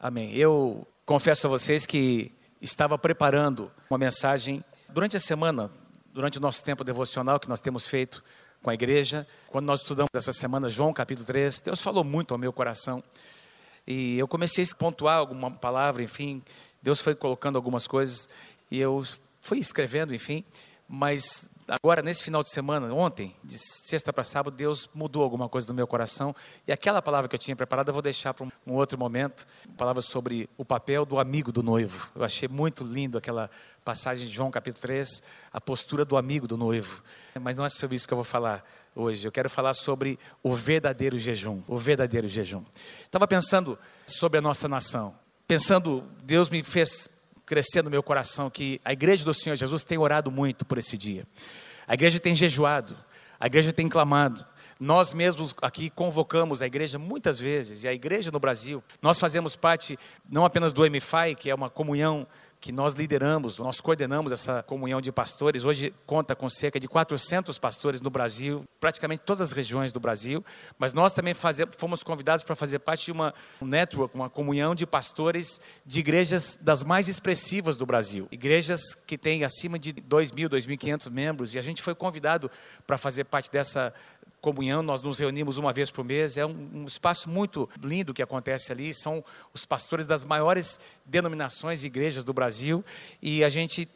Amém. Eu confesso a vocês que estava preparando uma mensagem durante a semana, durante o nosso tempo devocional que nós temos feito com a igreja. Quando nós estudamos essa semana João capítulo 3, Deus falou muito ao meu coração. E eu comecei a pontuar alguma palavra, enfim, Deus foi colocando algumas coisas e eu fui escrevendo, enfim, mas agora nesse final de semana, ontem, de sexta para sábado, Deus mudou alguma coisa no meu coração e aquela palavra que eu tinha preparado eu vou deixar para um outro momento, palavra sobre o papel do amigo do noivo. Eu achei muito lindo aquela passagem de João capítulo 3, a postura do amigo do noivo. Mas não é sobre isso que eu vou falar hoje. Eu quero falar sobre o verdadeiro jejum, o verdadeiro jejum. Estava pensando sobre a nossa nação. Pensando, Deus me fez crescer no meu coração que a igreja do Senhor Jesus tem orado muito por esse dia. A igreja tem jejuado, a igreja tem clamado. Nós mesmos aqui convocamos a igreja muitas vezes, e a igreja no Brasil, nós fazemos parte não apenas do MFI, que é uma comunhão que nós lideramos, nós coordenamos essa comunhão de pastores. Hoje conta com cerca de 400 pastores no Brasil, praticamente todas as regiões do Brasil. Mas nós também fomos convidados para fazer parte de uma um network, uma comunhão de pastores de igrejas das mais expressivas do Brasil. Igrejas que têm acima de 2 mil, 2.500 membros. E a gente foi convidado para fazer parte dessa comunhão, nós nos reunimos uma vez por mês, é um, um, espaço muito lindo que acontece ali, são os pastores das maiores denominações e igrejas do Brasil, e a gente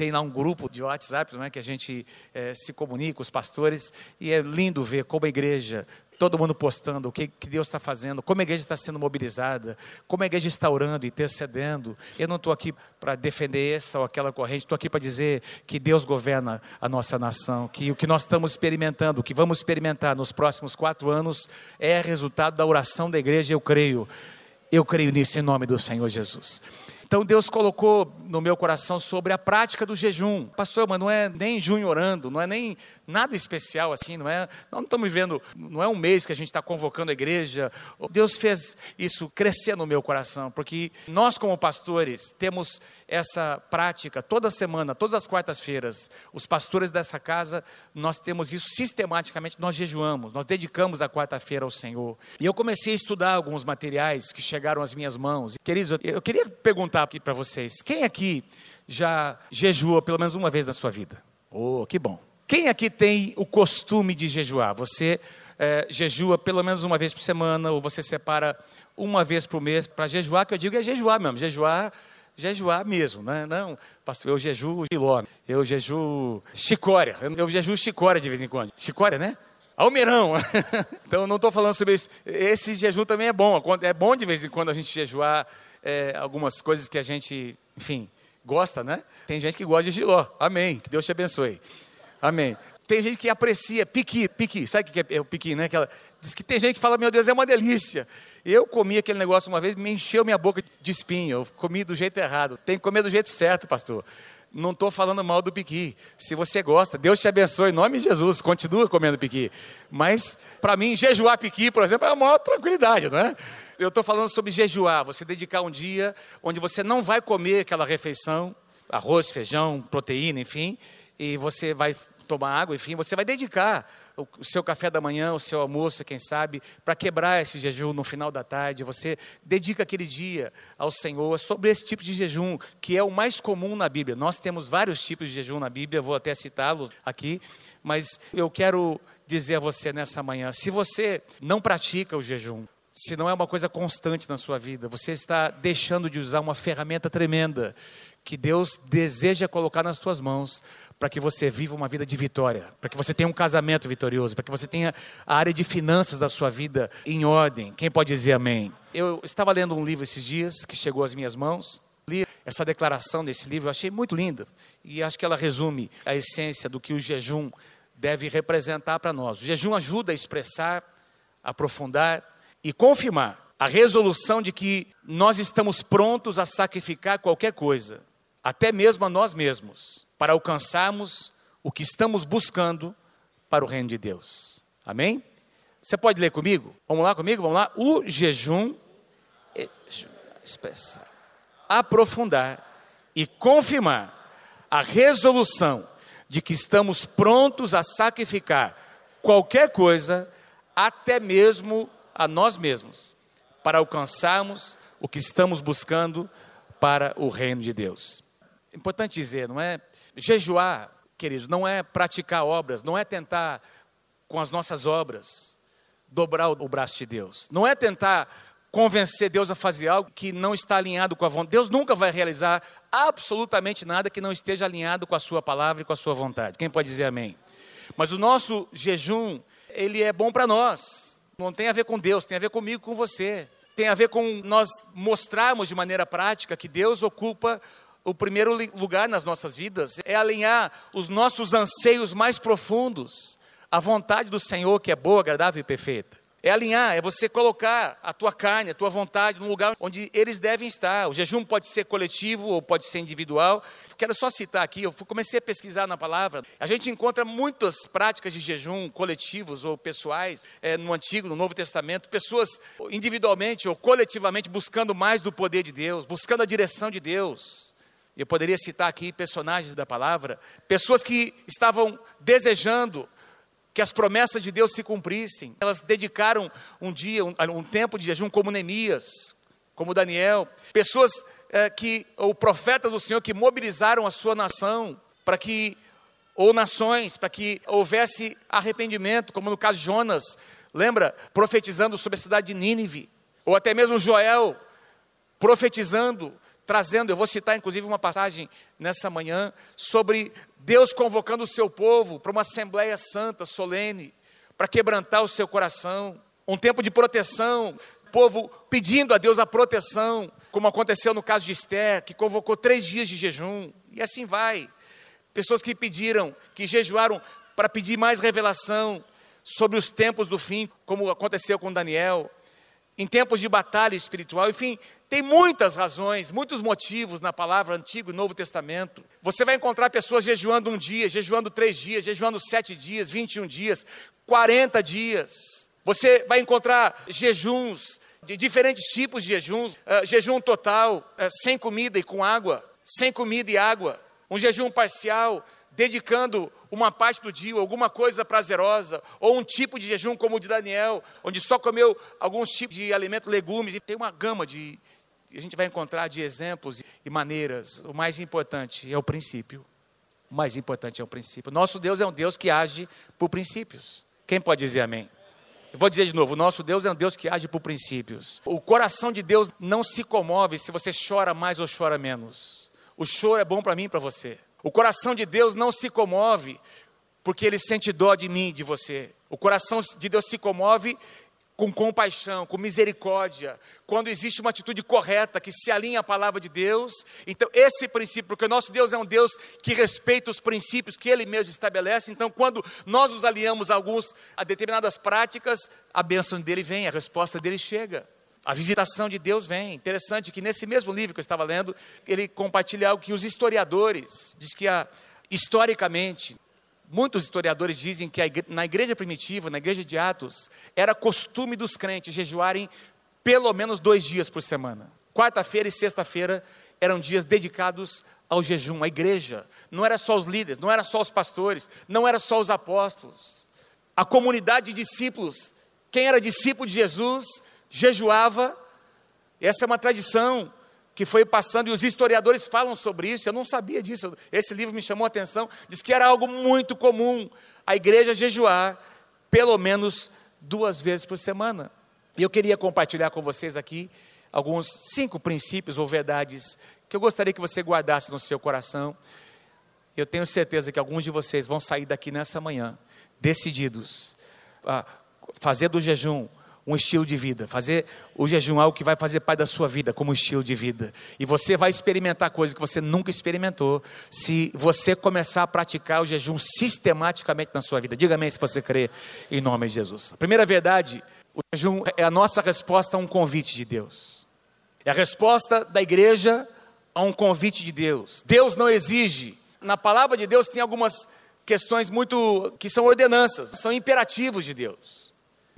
tem lá um grupo de WhatsApp, não é, que a gente é, se comunica, os pastores, e é lindo ver como a igreja todo mundo postando o que, que Deus está fazendo, como a igreja está sendo mobilizada, como a igreja está orando, intercedendo. Eu não estou aqui para defender essa ou aquela corrente, estou aqui para dizer que Deus governa a nossa nação, que o que nós estamos experimentando, o que vamos experimentar nos próximos quatro anos é resultado da oração da igreja, eu creio. Eu creio nisso em nome do Senhor Jesus. Então Deus colocou no meu coração sobre a prática do jejum. Pastor, mas não é nem junho orando, não é nem nada especial assim, não é? Nós não estamos vivendo, não é um mês que a gente está convocando a igreja. Deus fez isso crescer no meu coração, porque nós como pastores temos essa prática toda semana, todas as quartas-feiras. Os pastores dessa casa, nós temos isso sistematicamente, nós jejuamos, nós dedicamos a quarta-feira ao Senhor. E eu comecei a estudar alguns materiais que chegaram às minhas mãos. Queridos, eu queria perguntar perguntar aqui para vocês: quem aqui já jejuou pelo menos uma vez na sua vida? Oh, que bom. Quem aqui tem o costume de jejuar? Você é, jejua pelo menos uma vez por semana, ou você separa uma vez por mês para jejuar, que eu digo é jejuar mesmo, jejuar, jejuar mesmo, né? Não, pastor, eu jejuo giló, eu jejuo chicória, eu, jejuo chicória de vez em quando. Chicória, né? Almeirão. então, não estou falando sobre isso. Esse jejum também é bom. É bom de vez em quando a gente jejuar é, algumas coisas que a gente, enfim, gosta, né? Tem gente que gosta de giló. Amém. Que Deus te abençoe. Amém. Tem gente que aprecia piqui, piqui. Sabe o que é o piqui, né? Aquela, diz que tem gente que fala, meu Deus, é uma delícia. Eu comi aquele negócio uma vez, me encheu minha boca de espinho. Eu comi do jeito errado. Tem que comer do jeito certo, pastor. Não estou falando mal do piqui. Se você gosta, Deus te abençoe, em nome de Jesus, continua comendo piqui. Mas, para mim, jejuar piqui, por exemplo, é a maior tranquilidade, não é? Eu estou falando sobre jejuar, você dedicar um dia onde você não vai comer aquela refeição, arroz, feijão, proteína, enfim, e você vai tomar água, enfim, você vai dedicar o seu café da manhã, o seu almoço, quem sabe, para quebrar esse jejum no final da tarde. Você dedica aquele dia ao Senhor sobre esse tipo de jejum, que é o mais comum na Bíblia. Nós temos vários tipos de jejum na Bíblia, vou até citá-los aqui, mas eu quero dizer a você nessa manhã: se você não pratica o jejum, se não é uma coisa constante na sua vida, você está deixando de usar uma ferramenta tremenda que Deus deseja colocar nas suas mãos para que você viva uma vida de vitória, para que você tenha um casamento vitorioso, para que você tenha a área de finanças da sua vida em ordem. Quem pode dizer amém? Eu estava lendo um livro esses dias que chegou às minhas mãos, li essa declaração desse livro, eu achei muito linda e acho que ela resume a essência do que o jejum deve representar para nós. O jejum ajuda a expressar, aprofundar e confirmar a resolução de que nós estamos prontos a sacrificar qualquer coisa, até mesmo a nós mesmos, para alcançarmos o que estamos buscando para o reino de Deus. Amém? Você pode ler comigo? Vamos lá comigo? Vamos lá. O jejum expressar, aprofundar e confirmar a resolução de que estamos prontos a sacrificar qualquer coisa, até mesmo a nós mesmos, para alcançarmos o que estamos buscando para o reino de Deus. Importante dizer, não é? Jejuar, queridos, não é praticar obras, não é tentar com as nossas obras dobrar o braço de Deus, não é tentar convencer Deus a fazer algo que não está alinhado com a vontade. Deus nunca vai realizar absolutamente nada que não esteja alinhado com a sua palavra e com a sua vontade. Quem pode dizer amém? Mas o nosso jejum, ele é bom para nós. Não tem a ver com Deus, tem a ver comigo, com você. Tem a ver com nós mostrarmos de maneira prática que Deus ocupa o primeiro lugar nas nossas vidas, é alinhar os nossos anseios mais profundos à vontade do Senhor, que é boa, agradável e perfeita. É alinhar, é você colocar a tua carne, a tua vontade no lugar onde eles devem estar. O jejum pode ser coletivo ou pode ser individual. Quero só citar aqui, eu comecei a pesquisar na palavra. A gente encontra muitas práticas de jejum coletivos ou pessoais é, no Antigo, no Novo Testamento. Pessoas individualmente ou coletivamente buscando mais do poder de Deus, buscando a direção de Deus. Eu poderia citar aqui personagens da palavra, pessoas que estavam desejando que as promessas de Deus se cumprissem. Elas dedicaram um dia, um, um tempo de jejum, como Neemias, como Daniel, pessoas é, que, ou profetas do Senhor, que mobilizaram a sua nação para que, ou nações, para que houvesse arrependimento, como no caso de Jonas, lembra? Profetizando sobre a cidade de Nínive, ou até mesmo Joel, profetizando trazendo, eu vou citar inclusive uma passagem nessa manhã, sobre Deus convocando o seu povo para uma assembleia santa, solene, para quebrantar o seu coração, um tempo de proteção, povo pedindo a Deus a proteção, como aconteceu no caso de Esther, que convocou três dias de jejum, e assim vai. Pessoas que pediram, que jejuaram para pedir mais revelação sobre os tempos do fim, como aconteceu com Daniel em tempos de batalha espiritual, enfim, tem muitas razões, muitos motivos na palavra Antigo e Novo Testamento. Você vai encontrar pessoas jejuando um dia, jejuando três dias, jejuando sete dias, 21 dias, 40 dias. Você vai encontrar jejuns de diferentes tipos de jejuns, uh, jejum total, uh, sem comida e com água, sem comida e água, um jejum parcial, dedicando uma parte do dia, alguma coisa prazerosa, ou um tipo de jejum como o de Daniel, onde só comeu alguns tipos de alimento, legumes, e tem uma gama de, a gente vai encontrar de exemplos e maneiras. O mais importante é o princípio. O mais importante é o princípio. Nosso Deus é um Deus que age por princípios. Quem pode dizer amém? Eu vou dizer de novo: nosso Deus é um Deus que age por princípios. O coração de Deus não se comove se você chora mais ou chora menos. O choro é bom para mim e para você. O coração de Deus não se comove porque ele sente dó de mim, de você. O coração de Deus se comove com compaixão, com misericórdia, quando existe uma atitude correta que se alinha à palavra de Deus. Então, esse princípio, porque o nosso Deus é um Deus que respeita os princípios que ele mesmo estabelece. Então, quando nós nos alinhamos a alguns a determinadas práticas, a bênção dele vem, a resposta dele chega. A visitação de Deus vem. Interessante que nesse mesmo livro que eu estava lendo, ele compartilha algo que os historiadores diz que a, historicamente muitos historiadores dizem que na igreja primitiva, na igreja de Atos, era costume dos crentes jejuarem pelo menos dois dias por semana. Quarta-feira e sexta-feira eram dias dedicados ao jejum. A igreja não era só os líderes, não era só os pastores, não era só os apóstolos. A comunidade de discípulos, quem era discípulo de Jesus, jejuava. Essa é uma tradição que foi passando, e os historiadores falam sobre isso. Eu não sabia disso, esse livro me chamou a atenção. Diz que era algo muito comum a igreja jejuar pelo menos duas vezes por semana. E eu queria compartilhar com vocês aqui alguns cinco princípios ou verdades que eu gostaria que você guardasse no seu coração. Eu tenho certeza que alguns de vocês vão sair daqui nessa manhã decididos a fazer do jejum um estilo de vida, fazer o jejum algo que vai fazer parte da sua vida como estilo de vida. E você vai experimentar coisas que você nunca experimentou se você começar a praticar o jejum sistematicamente na sua vida. Diga amém se você crê em nome de Jesus. A primeira verdade, o jejum é a nossa resposta a um convite de Deus. É a resposta da igreja a um convite de Deus. Deus não exige. Na palavra de Deus tem algumas questões muito que são ordenanças, são imperativos de Deus.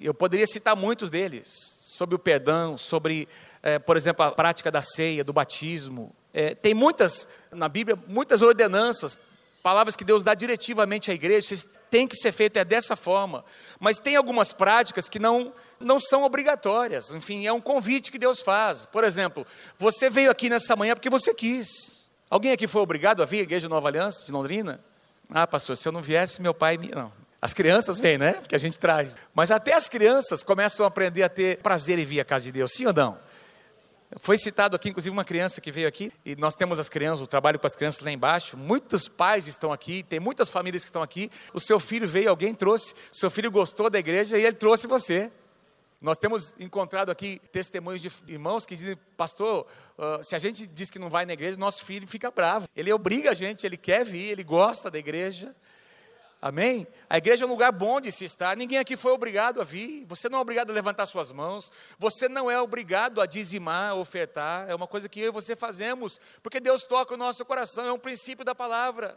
Eu poderia citar muitos deles, sobre o perdão, sobre, é, por exemplo, a prática da ceia, do batismo. É, tem muitas, na Bíblia, muitas ordenanças palavras que Deus dá diretivamente à igreja, tem que ser feito é dessa forma. Mas tem algumas práticas que não, não são obrigatórias. Enfim, é um convite que Deus faz. Por exemplo, você veio aqui nessa manhã porque você quis. Alguém aqui foi obrigado a vir à Igreja Nova Aliança de Londrina? Ah, pastor, se eu não viesse, meu pai me. Não. As crianças vêm, né? Porque a gente traz. Mas até as crianças começam a aprender a ter prazer em vir à casa de Deus, sim ou não? Foi citado aqui, inclusive, uma criança que veio aqui, e nós temos as crianças, o trabalho com as crianças lá embaixo. Muitos pais estão aqui, tem muitas famílias que estão aqui. O seu filho veio, alguém trouxe, seu filho gostou da igreja e ele trouxe você. Nós temos encontrado aqui testemunhos de irmãos que dizem, pastor, uh, se a gente diz que não vai na igreja, nosso filho fica bravo. Ele obriga a gente, ele quer vir, ele gosta da igreja. Amém? A igreja é um lugar bom de se estar. Ninguém aqui foi obrigado a vir. Você não é obrigado a levantar suas mãos. Você não é obrigado a dizimar, ofertar. É uma coisa que eu e você fazemos, porque Deus toca o nosso coração. É um princípio da palavra.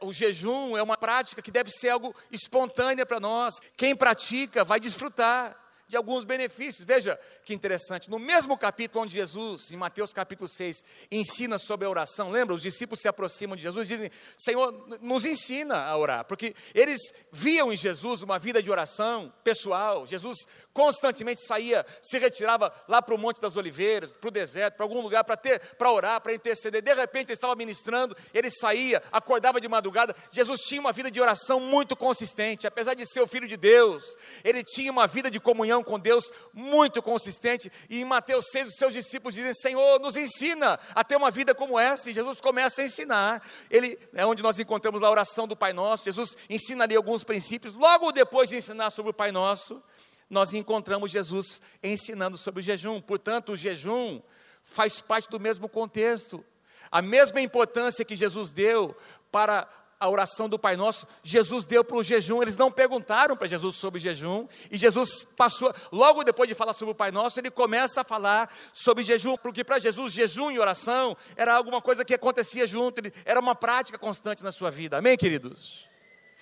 O jejum é uma prática que deve ser algo espontânea para nós. Quem pratica vai desfrutar de alguns benefícios. Veja que interessante, no mesmo capítulo onde Jesus, em Mateus capítulo 6, ensina sobre a oração, lembra? Os discípulos se aproximam de Jesus e dizem: Senhor, nos ensina a orar, porque eles viam em Jesus uma vida de oração pessoal. Jesus constantemente saía, se retirava lá para o Monte das Oliveiras, para o deserto, para algum lugar para ter, para orar, para interceder. De repente ele estava ministrando, ele saía, acordava de madrugada. Jesus tinha uma vida de oração muito consistente, apesar de ser o filho de Deus, ele tinha uma vida de comunhão com Deus muito consistente. E em Mateus 6, os seus discípulos dizem: Senhor, nos ensina a ter uma vida como essa. E Jesus começa a ensinar. Ele é onde nós encontramos a oração do Pai Nosso. Jesus ensina ali alguns princípios. Logo depois de ensinar sobre o Pai Nosso, nós encontramos Jesus ensinando sobre o jejum. Portanto, o jejum faz parte do mesmo contexto. A mesma importância que Jesus deu para a oração do Pai Nosso, Jesus deu para o jejum. Eles não perguntaram para Jesus sobre jejum, e Jesus passou, logo depois de falar sobre o Pai Nosso, ele começa a falar sobre jejum, porque para Jesus, jejum e oração era alguma coisa que acontecia junto, era uma prática constante na sua vida. Amém, queridos?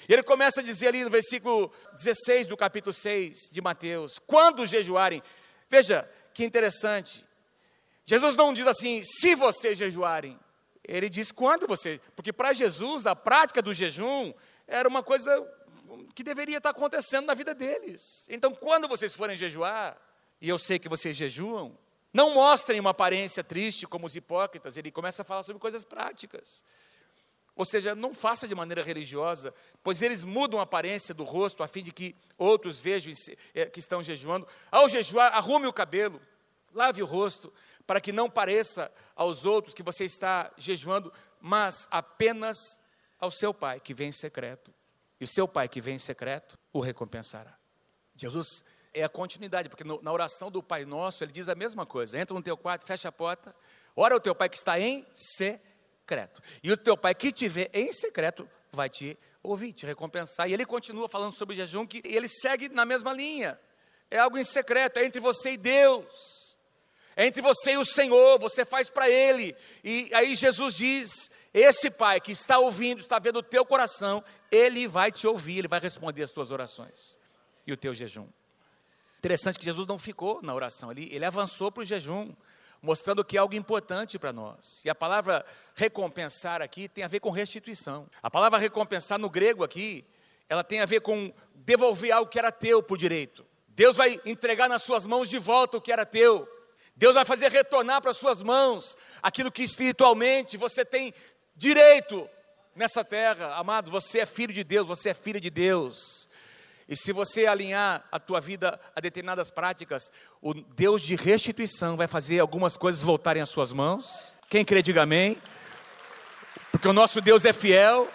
E ele começa a dizer ali no versículo 16 do capítulo 6 de Mateus: quando jejuarem, veja que interessante, Jesus não diz assim, se vocês jejuarem, ele diz quando você, porque para Jesus a prática do jejum era uma coisa que deveria estar acontecendo na vida deles. Então, quando vocês forem jejuar, e eu sei que vocês jejuam, não mostrem uma aparência triste como os hipócritas, ele começa a falar sobre coisas práticas. Ou seja, não faça de maneira religiosa, pois eles mudam a aparência do rosto a fim de que outros vejam eh, que estão jejuando. Ao jejuar, arrume o cabelo, lave o rosto, para que não pareça aos outros que você está jejuando, mas apenas ao seu pai que vem em secreto. E o seu pai que vem em secreto o recompensará. Jesus é a continuidade, porque no, na oração do Pai Nosso ele diz a mesma coisa: entra no teu quarto, fecha a porta, ora o teu pai que está em secreto. E o teu pai que te vê em secreto vai te ouvir, te recompensar. E ele continua falando sobre o jejum, que ele segue na mesma linha. É algo em secreto, é entre você e Deus. É entre você e o Senhor, você faz para Ele. E aí Jesus diz: esse pai que está ouvindo, está vendo o teu coração, ele vai te ouvir, ele vai responder as tuas orações e o teu jejum. Interessante que Jesus não ficou na oração, ele, ele avançou para o jejum mostrando que é algo importante para nós. E a palavra recompensar aqui tem a ver com restituição. A palavra recompensar no grego aqui, ela tem a ver com devolver algo que era teu por direito. Deus vai entregar nas suas mãos de volta o que era teu. Deus vai fazer retornar para as suas mãos aquilo que espiritualmente você tem direito nessa terra. Amado, você é filho de Deus, você é filha de Deus. E se você alinhar a tua vida a determinadas práticas, o Deus de restituição vai fazer algumas coisas voltarem às suas mãos. Quem crê, diga amém. Porque o nosso Deus é fiel.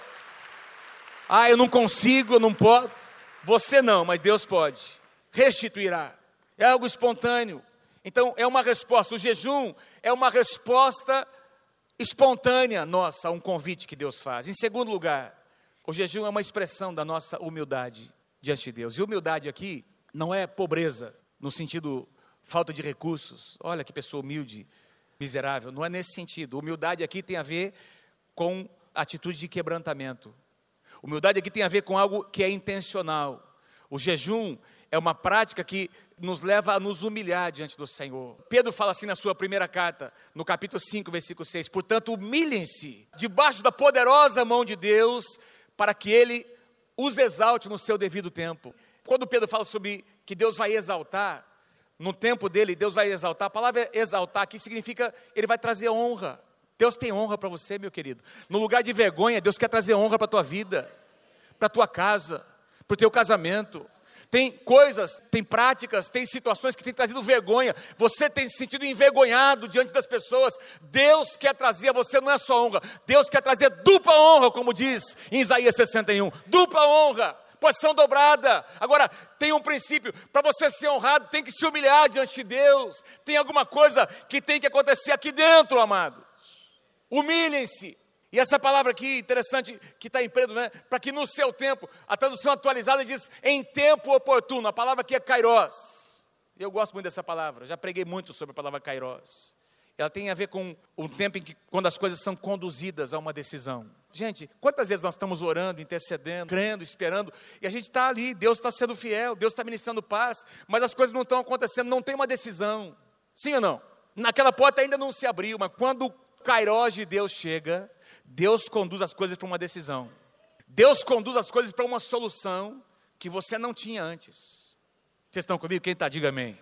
Ah, eu não consigo, eu não posso. Você não, mas Deus pode. Restituirá. É algo espontâneo. Então, é uma resposta. O jejum é uma resposta espontânea nossa a um convite que Deus faz. Em segundo lugar, o jejum é uma expressão da nossa humildade diante de Deus. E humildade aqui não é pobreza, no sentido falta de recursos. Olha que pessoa humilde, miserável. Não é nesse sentido. Humildade aqui tem a ver com atitude de quebrantamento. Humildade aqui tem a ver com algo que é intencional. O jejum é uma prática que nos leva a nos humilhar diante do Senhor. Pedro fala assim na sua primeira carta, no capítulo 5, versículo 6: Portanto, humilhem-se debaixo da poderosa mão de Deus, para que ele os exalte no seu devido tempo. Quando Pedro fala sobre que Deus vai exaltar, no tempo dele, Deus vai exaltar, a palavra exaltar aqui significa ele vai trazer honra. Deus tem honra para você, meu querido. No lugar de vergonha, Deus quer trazer honra para a tua vida, para a tua casa, para o teu casamento. Tem coisas, tem práticas, tem situações que têm trazido vergonha. Você tem se sentido envergonhado diante das pessoas. Deus quer trazer a você não é só honra, Deus quer trazer dupla honra, como diz em Isaías 61. Dupla honra, posição dobrada. Agora, tem um princípio: para você ser honrado, tem que se humilhar diante de Deus. Tem alguma coisa que tem que acontecer aqui dentro, amados. Humilhem-se. E essa palavra aqui, interessante, que está em preto, né? Para que no seu tempo, a tradução atualizada diz em tempo oportuno. A palavra aqui é kairos. Eu gosto muito dessa palavra, já preguei muito sobre a palavra kairos. Ela tem a ver com o tempo em que, quando as coisas são conduzidas a uma decisão. Gente, quantas vezes nós estamos orando, intercedendo, crendo, esperando, e a gente está ali, Deus está sendo fiel, Deus está ministrando paz, mas as coisas não estão acontecendo, não tem uma decisão. Sim ou não? Naquela porta ainda não se abriu, mas quando o Kairos de Deus chega, Deus conduz as coisas para uma decisão. Deus conduz as coisas para uma solução que você não tinha antes. Vocês estão comigo? Quem está, diga amém.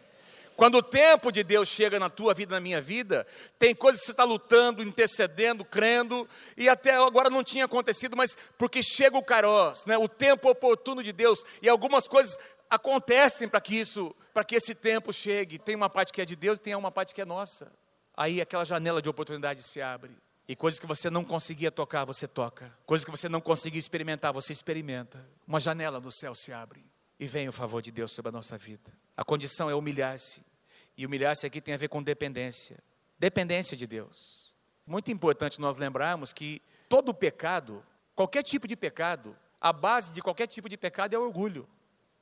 Quando o tempo de Deus chega na tua vida, na minha vida, tem coisas que você está lutando, intercedendo, crendo, e até agora não tinha acontecido, mas porque chega o caroz, né, o tempo oportuno de Deus, e algumas coisas acontecem para que isso, para que esse tempo chegue. Tem uma parte que é de Deus e tem uma parte que é nossa. Aí aquela janela de oportunidade se abre. E coisas que você não conseguia tocar, você toca. Coisas que você não conseguia experimentar, você experimenta. Uma janela no céu se abre e vem o favor de Deus sobre a nossa vida. A condição é humilhar-se. E humilhar-se aqui tem a ver com dependência. Dependência de Deus. Muito importante nós lembrarmos que todo pecado, qualquer tipo de pecado, a base de qualquer tipo de pecado é o orgulho.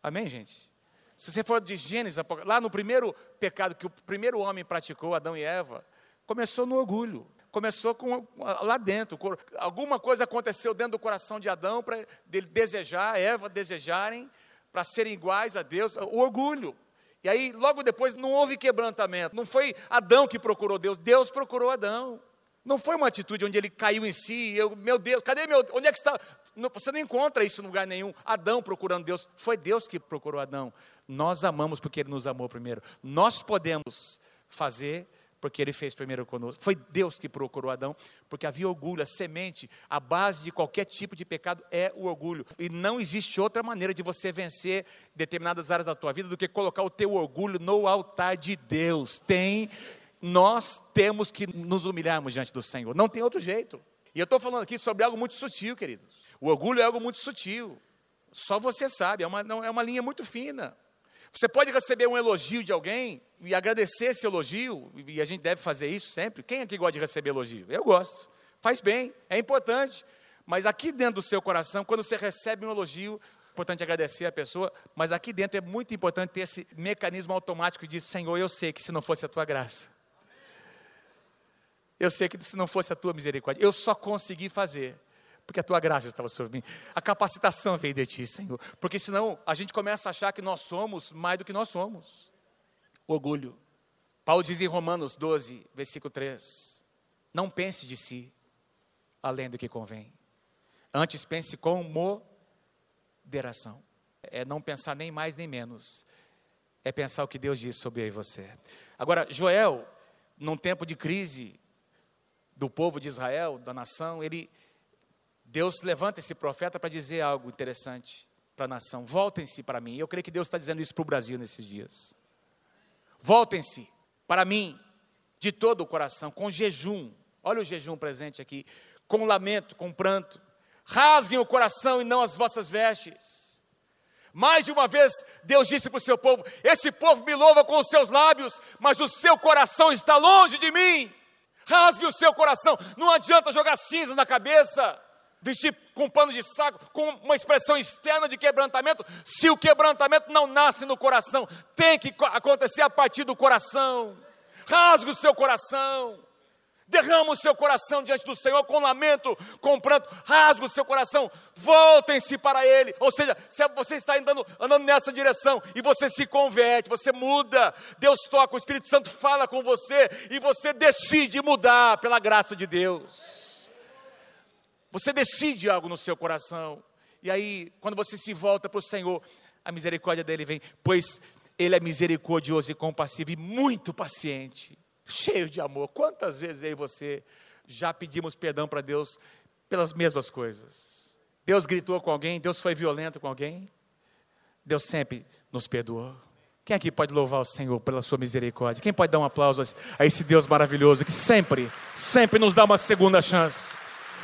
Amém, gente? Se você for de Gênesis, lá no primeiro pecado que o primeiro homem praticou, Adão e Eva, começou no orgulho começou com, lá dentro. Alguma coisa aconteceu dentro do coração de Adão para ele desejar, Eva desejarem, para serem iguais a Deus, o orgulho. E aí, logo depois, não houve quebrantamento. Não foi Adão que procurou Deus, Deus procurou Adão. Não foi uma atitude onde ele caiu em si, eu, meu Deus, cadê meu, onde é que está? você não encontra isso em lugar nenhum. Adão procurando Deus, foi Deus que procurou Adão. Nós amamos porque ele nos amou primeiro. Nós podemos fazer porque ele fez primeiro conosco. Foi Deus que procurou Adão, porque havia orgulho, a semente, a base de qualquer tipo de pecado é o orgulho. E não existe outra maneira de você vencer determinadas áreas da tua vida do que colocar o teu orgulho no altar de Deus. Tem, nós temos que nos humilharmos diante do Senhor. Não tem outro jeito. E eu estou falando aqui sobre algo muito sutil, queridos. O orgulho é algo muito sutil. Só você sabe, é uma, é uma linha muito fina. Você pode receber um elogio de alguém e agradecer esse elogio, e a gente deve fazer isso sempre. Quem aqui gosta de receber elogio? Eu gosto. Faz bem, é importante. Mas aqui dentro do seu coração, quando você recebe um elogio, é importante agradecer a pessoa, mas aqui dentro é muito importante ter esse mecanismo automático de Senhor, eu sei que se não fosse a tua graça, eu sei que se não fosse a tua misericórdia, eu só consegui fazer porque a tua graça estava sobre mim. A capacitação veio de ti, Senhor. Porque senão a gente começa a achar que nós somos mais do que nós somos. Orgulho. Paulo diz em Romanos 12, versículo 3: Não pense de si além do que convém. Antes pense com moderação. É não pensar nem mais nem menos. É pensar o que Deus diz sobre eu e você. Agora, Joel, num tempo de crise do povo de Israel, da nação, ele Deus levanta esse profeta para dizer algo interessante para a nação. Voltem-se para mim. Eu creio que Deus está dizendo isso para o Brasil nesses dias. Voltem-se para mim de todo o coração, com jejum. Olha o jejum presente aqui. Com lamento, com pranto. Rasguem o coração e não as vossas vestes. Mais de uma vez, Deus disse para o seu povo: Esse povo me louva com os seus lábios, mas o seu coração está longe de mim. Rasgue o seu coração. Não adianta jogar cinza na cabeça vestir com pano de saco, com uma expressão externa de quebrantamento, se o quebrantamento não nasce no coração, tem que acontecer a partir do coração. Rasgue o seu coração. Derrama o seu coração diante do Senhor com lamento, com pranto, rasga o seu coração, voltem-se para Ele. Ou seja, se você está andando, andando nessa direção e você se converte, você muda, Deus toca, o Espírito Santo fala com você e você decide mudar pela graça de Deus. Você decide algo no seu coração, e aí, quando você se volta para o Senhor, a misericórdia dele vem, pois Ele é misericordioso e compassivo e muito paciente cheio de amor. Quantas vezes eu e você já pedimos perdão para Deus pelas mesmas coisas? Deus gritou com alguém, Deus foi violento com alguém, Deus sempre nos perdoou. Quem aqui pode louvar o Senhor pela sua misericórdia? Quem pode dar um aplauso a esse Deus maravilhoso que sempre, sempre nos dá uma segunda chance,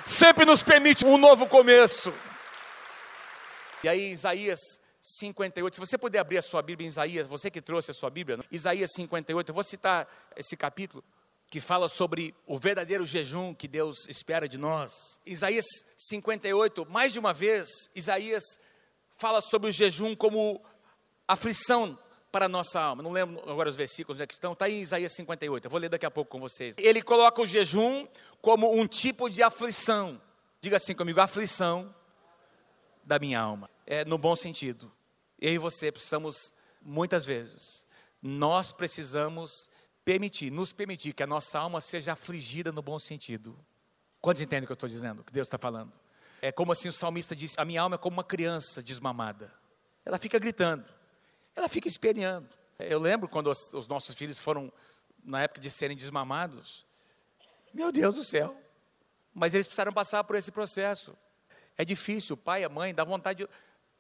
sempre nos permite um novo começo? E aí, Isaías 58. Se você puder abrir a sua Bíblia em Isaías, você que trouxe a sua Bíblia, não? Isaías 58, eu vou citar esse capítulo que fala sobre o verdadeiro jejum que Deus espera de nós. Isaías 58, mais de uma vez, Isaías fala sobre o jejum como aflição para a nossa alma. Não lembro agora os versículos onde é que estão, está em Isaías 58, eu vou ler daqui a pouco com vocês. Ele coloca o jejum como um tipo de aflição. Diga assim comigo, aflição da minha alma. É no bom sentido eu e você precisamos, muitas vezes, nós precisamos permitir, nos permitir que a nossa alma seja afligida no bom sentido. Quantos entendem o que eu estou dizendo, o que Deus está falando? É como assim o salmista disse: a minha alma é como uma criança desmamada. Ela fica gritando, ela fica esperneando. Eu lembro quando os, os nossos filhos foram, na época de serem desmamados, meu Deus do céu, mas eles precisaram passar por esse processo. É difícil, o pai, a mãe, dá vontade de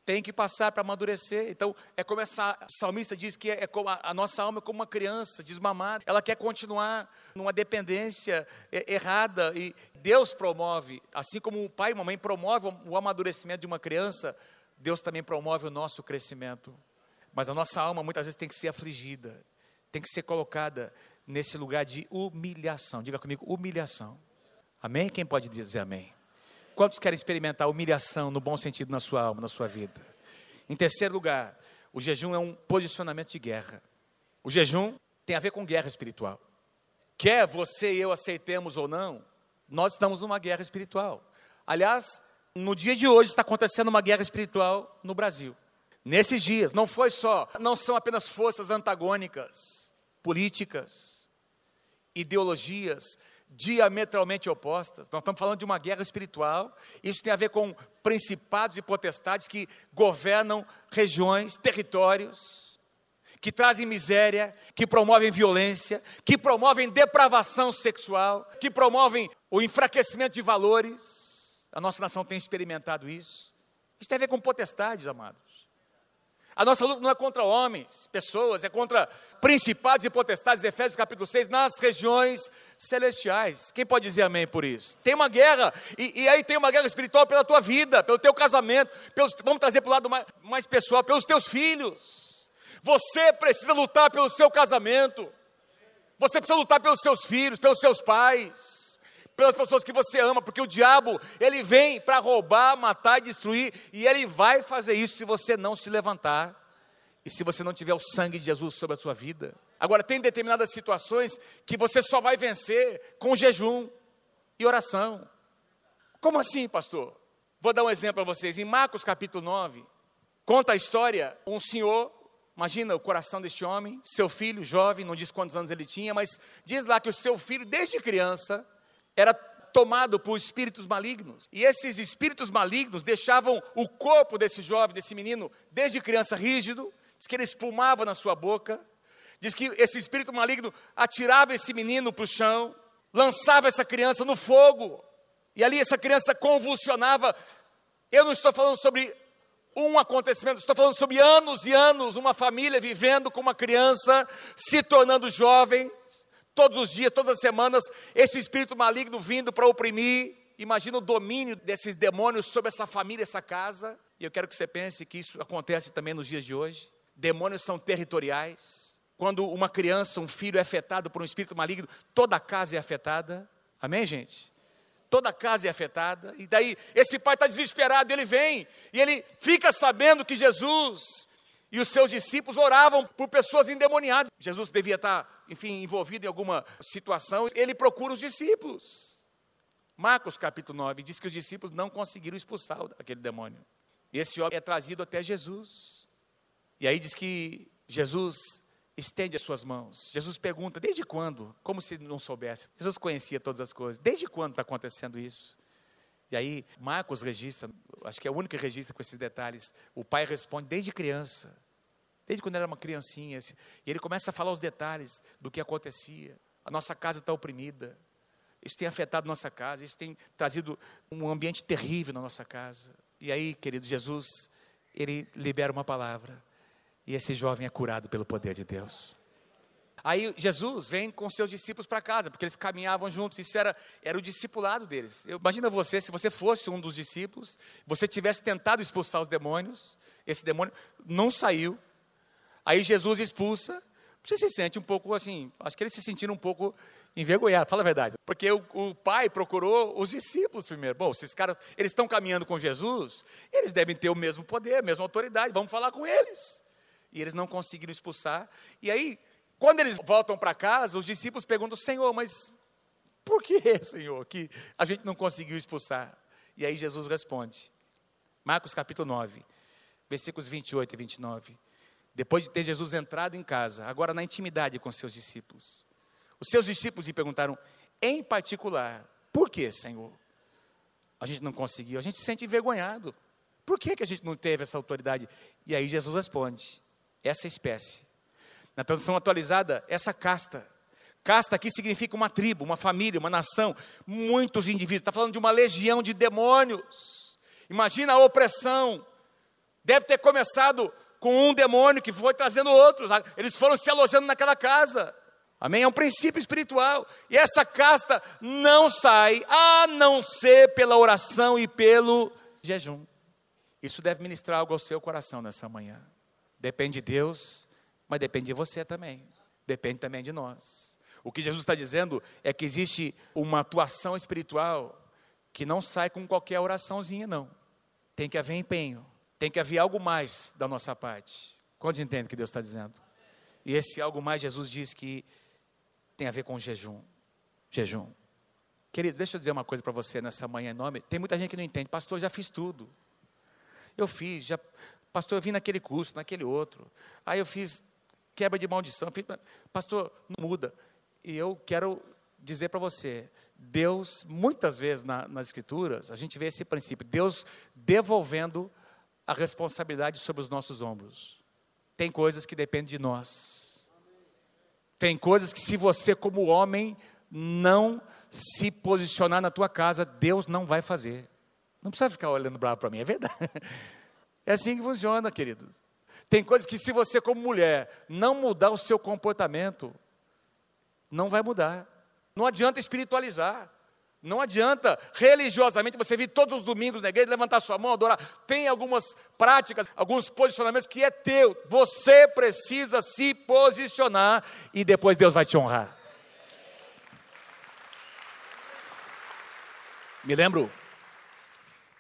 tem que passar para amadurecer. Então, é como essa salmista diz que é, é a, a, nossa alma é como uma criança desmamada. Ela quer continuar numa dependência errada e Deus promove, assim como o pai e a mãe promovem o amadurecimento de uma criança, Deus também promove o nosso crescimento. Mas a nossa alma muitas vezes tem que ser afligida, tem que ser colocada nesse lugar de humilhação. Diga comigo, humilhação. Amém? Quem pode dizer amém? Quantos querem experimentar humilhação no bom sentido na sua alma, na sua vida? Em terceiro lugar, o jejum é um posicionamento de guerra. O jejum tem a ver com guerra espiritual. Quer você e eu aceitemos ou não, nós estamos numa guerra espiritual. Aliás, no dia de hoje está acontecendo uma guerra espiritual no Brasil. Nesses dias, não foi só, não são apenas forças antagônicas, políticas, ideologias, diametralmente opostas. Nós estamos falando de uma guerra espiritual. Isso tem a ver com principados e potestades que governam regiões, territórios, que trazem miséria, que promovem violência, que promovem depravação sexual, que promovem o enfraquecimento de valores. A nossa nação tem experimentado isso. Isso tem a ver com potestades, amados. A nossa luta não é contra homens, pessoas, é contra principados e potestades, Efésios capítulo 6, nas regiões celestiais. Quem pode dizer amém por isso? Tem uma guerra, e, e aí tem uma guerra espiritual pela tua vida, pelo teu casamento, pelos, vamos trazer para o lado mais, mais pessoal, pelos teus filhos. Você precisa lutar pelo seu casamento, você precisa lutar pelos seus filhos, pelos seus pais pelas pessoas que você ama, porque o diabo, ele vem para roubar, matar e destruir, e ele vai fazer isso se você não se levantar e se você não tiver o sangue de Jesus sobre a sua vida. Agora, tem determinadas situações que você só vai vencer com jejum e oração. Como assim, pastor? Vou dar um exemplo para vocês. Em Marcos capítulo 9, conta a história, um senhor Imagina o coração deste homem, seu filho, jovem, não diz quantos anos ele tinha, mas diz lá que o seu filho, desde criança, era tomado por espíritos malignos. E esses espíritos malignos deixavam o corpo desse jovem, desse menino, desde criança rígido, diz que ele espumava na sua boca, diz que esse espírito maligno atirava esse menino para o chão, lançava essa criança no fogo, e ali essa criança convulsionava. Eu não estou falando sobre um acontecimento, estou falando sobre anos e anos, uma família vivendo com uma criança, se tornando jovem, todos os dias, todas as semanas, esse espírito maligno vindo para oprimir. Imagina o domínio desses demônios sobre essa família, essa casa. E eu quero que você pense que isso acontece também nos dias de hoje. Demônios são territoriais. Quando uma criança, um filho é afetado por um espírito maligno, toda a casa é afetada. Amém, gente? Toda a casa é afetada. E daí esse pai está desesperado, ele vem e ele fica sabendo que Jesus E os seus discípulos oravam por pessoas endemoniadas. Jesus devia estar, enfim, envolvido em alguma situação. Ele procura os discípulos. Marcos capítulo 9 diz que os discípulos não conseguiram expulsar aquele demônio. Esse homem é trazido até Jesus. E aí diz que Jesus estende as suas mãos. Jesus pergunta: desde quando? Como se não soubesse. Jesus conhecia todas as coisas. Desde quando está acontecendo isso? E aí, Marcos registra, acho que é o único que registra com esses detalhes. O pai responde desde criança, desde quando era uma criancinha. E ele começa a falar os detalhes do que acontecia. A nossa casa está oprimida. Isso tem afetado nossa casa, isso tem trazido um ambiente terrível na nossa casa. E aí, querido, Jesus, ele libera uma palavra. E esse jovem é curado pelo poder de Deus. Aí Jesus vem com seus discípulos para casa, porque eles caminhavam juntos, isso era, era o discipulado deles. Eu, imagina você, se você fosse um dos discípulos, você tivesse tentado expulsar os demônios, esse demônio não saiu, aí Jesus expulsa, você se sente um pouco assim, acho que eles se sentiram um pouco envergonhados, fala a verdade, porque o, o pai procurou os discípulos primeiro. Bom, esses caras, eles estão caminhando com Jesus, eles devem ter o mesmo poder, a mesma autoridade, vamos falar com eles e eles não conseguiram expulsar. E aí, quando eles voltam para casa, os discípulos perguntam: Senhor, mas por que, Senhor, que a gente não conseguiu expulsar? E aí Jesus responde. Marcos capítulo 9, versículos 28 e 29. Depois de ter Jesus entrado em casa, agora na intimidade com seus discípulos, os seus discípulos lhe perguntaram, em particular, por que, Senhor? A gente não conseguiu, a gente se sente envergonhado. Por que, que a gente não teve essa autoridade? E aí Jesus responde: essa espécie. Na tradução atualizada, essa casta. Casta aqui significa uma tribo, uma família, uma nação, muitos indivíduos. Está falando de uma legião de demônios. Imagina a opressão. Deve ter começado com um demônio que foi trazendo outros. Eles foram se alojando naquela casa. Amém? É um princípio espiritual. E essa casta não sai a não ser pela oração e pelo jejum. Isso deve ministrar algo ao seu coração nessa manhã. Depende de Deus, mas depende de você também. Depende também de nós. O que Jesus está dizendo é que existe uma atuação espiritual que não sai com qualquer oraçãozinha, não. Tem que haver empenho. Tem que haver algo mais da nossa parte. Quantos entendem o que Deus está dizendo? E esse algo mais, Jesus diz que tem a ver com jejum. Jejum. Querido, deixa eu dizer uma coisa para você nessa manhã em nome. Tem muita gente que não entende. Pastor, já fiz tudo. Eu fiz, já Pastor, eu vim naquele curso, naquele outro. Aí eu fiz quebra de maldição. Pastor, não muda. E eu quero dizer para você, Deus, muitas vezes na, nas Escrituras, a gente vê esse princípio, Deus devolvendo a responsabilidade sobre os nossos ombros. Tem coisas que dependem de nós. Tem coisas que se você como homem não se posicionar na tua casa, Deus não vai fazer. Não precisa ficar olhando bravo para mim, é verdade. É assim que funciona, querido. Tem coisas que, se você, como mulher, não mudar o seu comportamento, não vai mudar. Não adianta espiritualizar. Não adianta religiosamente você vir todos os domingos na igreja, levantar sua mão, adorar. Tem algumas práticas, alguns posicionamentos que é teu. Você precisa se posicionar e depois Deus vai te honrar. Me lembro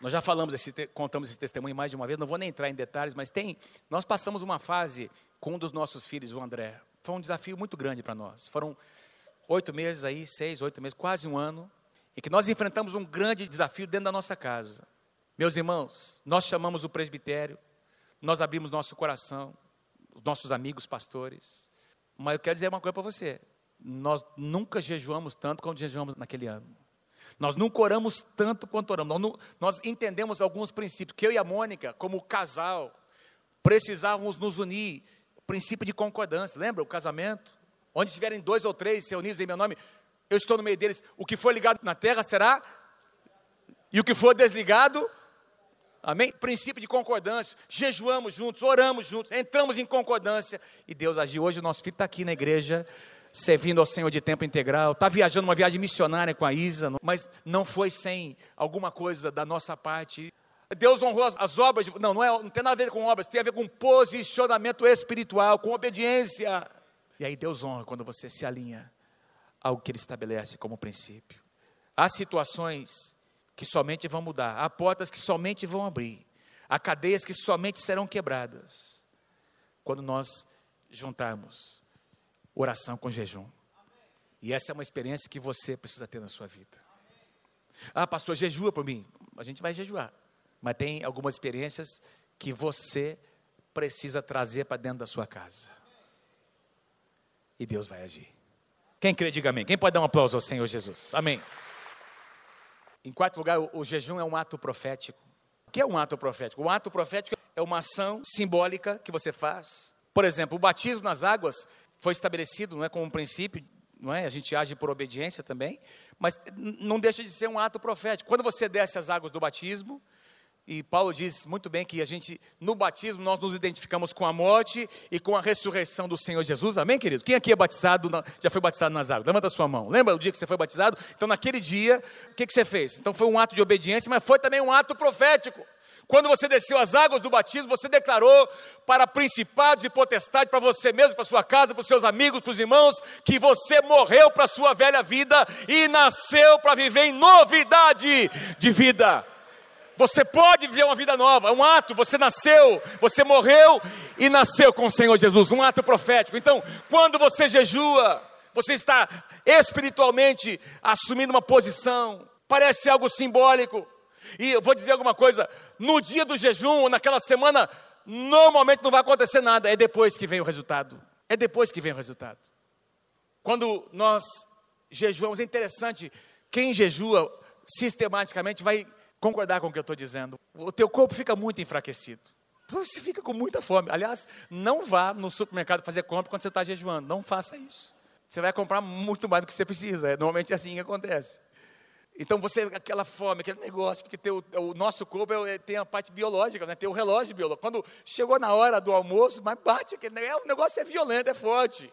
nós já falamos, esse, contamos esse testemunho mais de uma vez, não vou nem entrar em detalhes, mas tem. Nós passamos uma fase com um dos nossos filhos, o André. Foi um desafio muito grande para nós. Foram oito meses aí, seis, oito meses, quase um ano, e que nós enfrentamos um grande desafio dentro da nossa casa. Meus irmãos, nós chamamos o presbitério, nós abrimos nosso coração, os nossos amigos pastores. Mas eu quero dizer uma coisa para você: nós nunca jejuamos tanto como jejuamos naquele ano. Nós nunca oramos tanto quanto oramos. Nós, não, nós entendemos alguns princípios, que eu e a Mônica, como casal, precisávamos nos unir. Princípio de concordância, lembra o casamento? Onde estiverem dois ou três reunidos em meu nome, eu estou no meio deles. O que for ligado na terra será, e o que for desligado, amém? Princípio de concordância. Jejuamos juntos, oramos juntos, entramos em concordância, e Deus agiu. Hoje o nosso filho está aqui na igreja servindo ao Senhor de tempo integral, está viajando uma viagem missionária com a Isa, mas não foi sem alguma coisa da nossa parte. Deus honrou as, as obras, não, não, é, não tem nada a ver com obras, tem a ver com posicionamento espiritual, com obediência. E aí Deus honra quando você se alinha ao que Ele estabelece como princípio. Há situações que somente vão mudar, há portas que somente vão abrir, há cadeias que somente serão quebradas quando nós juntarmos oração com jejum. E essa é uma experiência que você precisa ter na sua vida. Ah, pastor, jejua por mim. A gente vai jejuar. Mas tem algumas experiências que você precisa trazer para dentro da sua casa. E Deus vai agir. Quem crê, diga amém. Quem pode dar um aplauso ao Senhor Jesus? Amém. Em quarto lugar, o, o jejum é um ato profético. O que é um ato profético? Um ato profético é uma ação simbólica que você faz. Por exemplo, o batismo nas águas foi estabelecido, não é como um princípio, não é? A gente age por obediência também, mas não deixa de ser um ato profético. Quando você desce as águas do batismo, e Paulo diz muito bem que a gente, no batismo, nós nos identificamos com a morte e com a ressurreição do Senhor Jesus. Amém, querido? Quem aqui é batizado, já foi batizado nas águas? Levanta a sua mão. Lembra o dia que você foi batizado? Então, naquele dia, o que, que você fez? Então, foi um ato de obediência, mas foi também um ato profético. Quando você desceu as águas do batismo, você declarou para principados e potestades, para você mesmo, para sua casa, para os seus amigos, para os irmãos, que você morreu para a sua velha vida e nasceu para viver em novidade de vida. Você pode viver uma vida nova, é um ato. Você nasceu, você morreu e nasceu com o Senhor Jesus, um ato profético. Então, quando você jejua, você está espiritualmente assumindo uma posição, parece algo simbólico. E eu vou dizer alguma coisa: no dia do jejum, naquela semana, normalmente não vai acontecer nada, é depois que vem o resultado. É depois que vem o resultado. Quando nós jejuamos, é interessante, quem jejua sistematicamente vai concordar com o que eu estou dizendo. O teu corpo fica muito enfraquecido. Você fica com muita fome. Aliás, não vá no supermercado fazer compra quando você está jejuando. Não faça isso. Você vai comprar muito mais do que você precisa. É normalmente assim que acontece. Então você, aquela fome, aquele negócio, porque tem o, o nosso corpo é, tem a parte biológica, né? tem o relógio biológico. Quando chegou na hora do almoço, mas bate, aquele, é, o negócio é violento, é forte.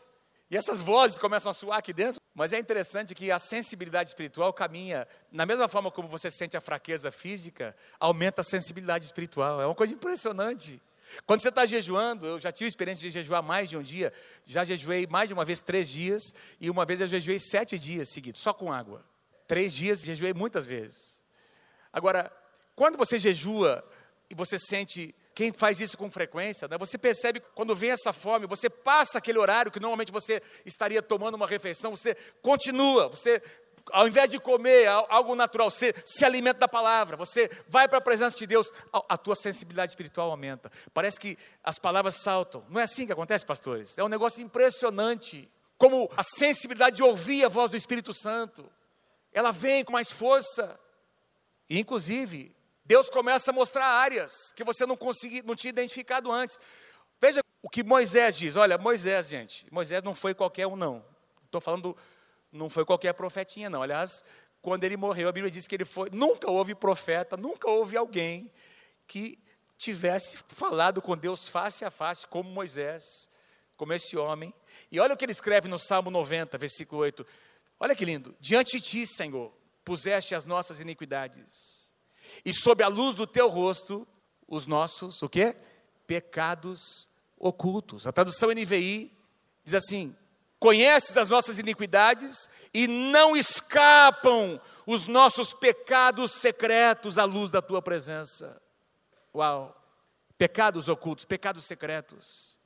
E essas vozes começam a soar aqui dentro. Mas é interessante que a sensibilidade espiritual caminha, na mesma forma como você sente a fraqueza física, aumenta a sensibilidade espiritual. É uma coisa impressionante. Quando você está jejuando, eu já tive experiência de jejuar mais de um dia, já jejuei mais de uma vez três dias, e uma vez eu jejuei sete dias seguidos, só com água. Três dias, jejuei muitas vezes. Agora, quando você jejua e você sente quem faz isso com frequência, né, você percebe quando vem essa fome, você passa aquele horário que normalmente você estaria tomando uma refeição, você continua, você ao invés de comer algo natural, você se alimenta da palavra, você vai para a presença de Deus, a, tua sensibilidade espiritual aumenta. Parece que as palavras saltam. Não é assim que acontece, pastores? É um negócio impressionante. Como a sensibilidade de ouvir a voz do Espírito Santo, ela vem com mais força. E, inclusive, Deus começa a mostrar áreas que você não, consegui, não tinha identificado antes. Veja o que Moisés diz. Olha, Moisés, gente, Moisés não foi qualquer um, não. Estou falando, não foi qualquer profetinha, não. Aliás, quando ele morreu, a Bíblia diz que ele foi. Nunca houve profeta, nunca houve alguém que tivesse falado com Deus face a face, como Moisés, como esse homem. E olha o que ele escreve no Salmo 90, versículo 8. Olha que lindo. Diante de ti, Senhor, puseste as nossas iniquidades e sob a luz do teu rosto os nossos, o quê? Pecados ocultos. A tradução NVI diz assim: Conheces as nossas iniquidades e não escapam os nossos pecados secretos à luz da tua presença. Uau! Pecados ocultos, pecados secretos.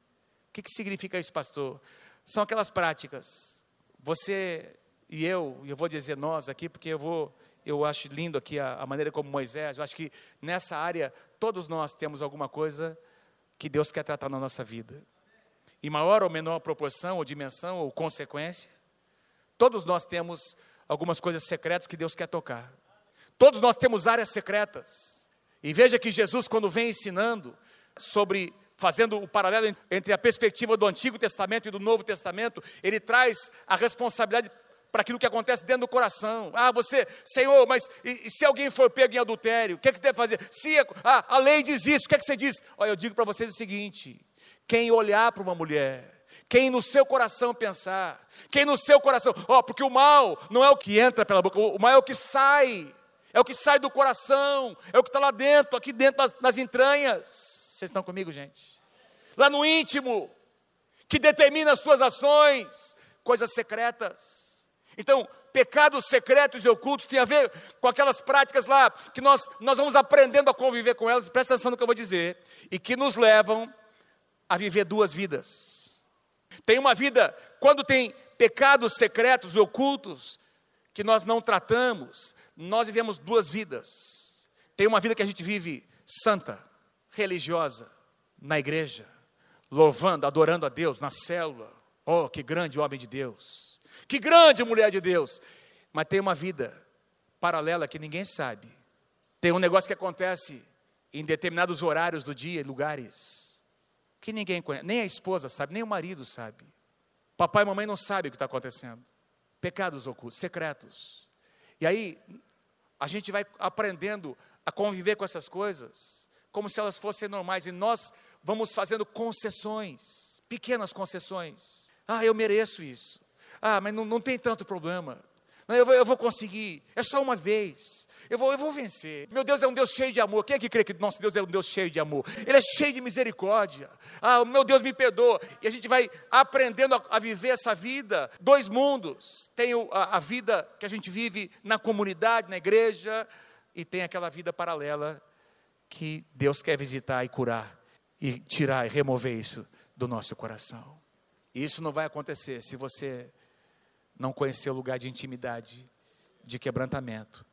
O que, que significa isso, pastor? São aquelas práticas. Você e eu, eu vou dizer nós aqui, porque eu vou eu acho lindo aqui a, a, maneira como Moisés, eu acho que nessa área todos nós temos alguma coisa que Deus quer tratar na nossa vida. Em maior ou menor proporção, ou dimensão, ou consequência, todos nós temos algumas coisas secretas que Deus quer tocar. Todos nós temos áreas secretas. E veja que Jesus, quando vem ensinando sobre fazendo o paralelo entre a perspectiva do Antigo Testamento e do Novo Testamento, ele traz a responsabilidade para aquilo que acontece dentro do coração. Ah, você, Senhor, mas e, e se alguém for pego em adultério, o que, é que você deve fazer? Se ah, a lei diz isso, o que é que você diz? Olha, eu digo para vocês o seguinte: quem olhar para uma mulher, quem no seu coração pensar, quem no seu coração, ó, oh, porque o mal não é o que entra pela boca, o mal é o que sai, é o que sai do coração, é o que está lá dentro, aqui dentro das entranhas. Vocês estão comigo, gente? Lá no íntimo, que determina as suas ações, coisas secretas. Então, pecados secretos e ocultos tem a ver com aquelas práticas lá que nós, nós vamos aprendendo a conviver com elas, presta atenção no que eu vou dizer, e que nos levam a viver duas vidas. Tem uma vida, quando tem pecados secretos e ocultos, que nós não tratamos, nós vivemos duas vidas. Tem uma vida que a gente vive santa, religiosa, na igreja, louvando, adorando a Deus, na célula. Oh, que grande homem de Deus, que grande mulher de Deus. Mas tem uma vida paralela que ninguém sabe. Tem um negócio que acontece em determinados horários do dia e lugares que ninguém conhece, nem a esposa sabe, nem o marido sabe. Papai e mamãe não sabem o que está acontecendo. Pecados ocultos, secretos. E aí, a gente vai aprendendo a conviver com essas coisas, como se elas fossem normais, e nós vamos fazendo concessões, pequenas concessões. Ah, eu mereço isso. Ah, mas não, não tem tanto problema. Eu vou, eu vou, conseguir, é só uma vez. Eu vou, eu vou vencer. Meu Deus é um Deus cheio de amor. Quem é que crê que nosso Deus é um Deus cheio de amor? Ele é cheio de misericórdia. Ah, meu Deus me perdoa. E a gente vai aprendendo a, a viver essa vida. Dois mundos. Tem a, a vida que a gente vive na comunidade, na igreja, e tem aquela vida paralela que Deus quer visitar e curar, e tirar e remover isso do nosso coração. E isso não vai acontecer se você não conhecer o lugar de intimidade, de quebrantamento,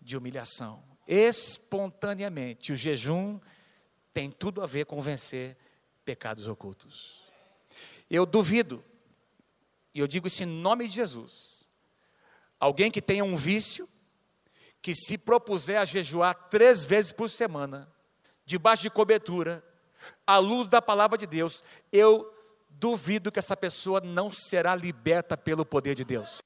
de humilhação. Espontaneamente, o jejum tem tudo a ver com vencer pecados ocultos. Eu duvido, e eu digo isso em nome de Jesus, alguém que tenha um vício, que se propuser a jejuar três vezes por semana, debaixo de cobertura, à luz da palavra de Deus, eu duvido que essa pessoa não será liberta pelo poder de Deus.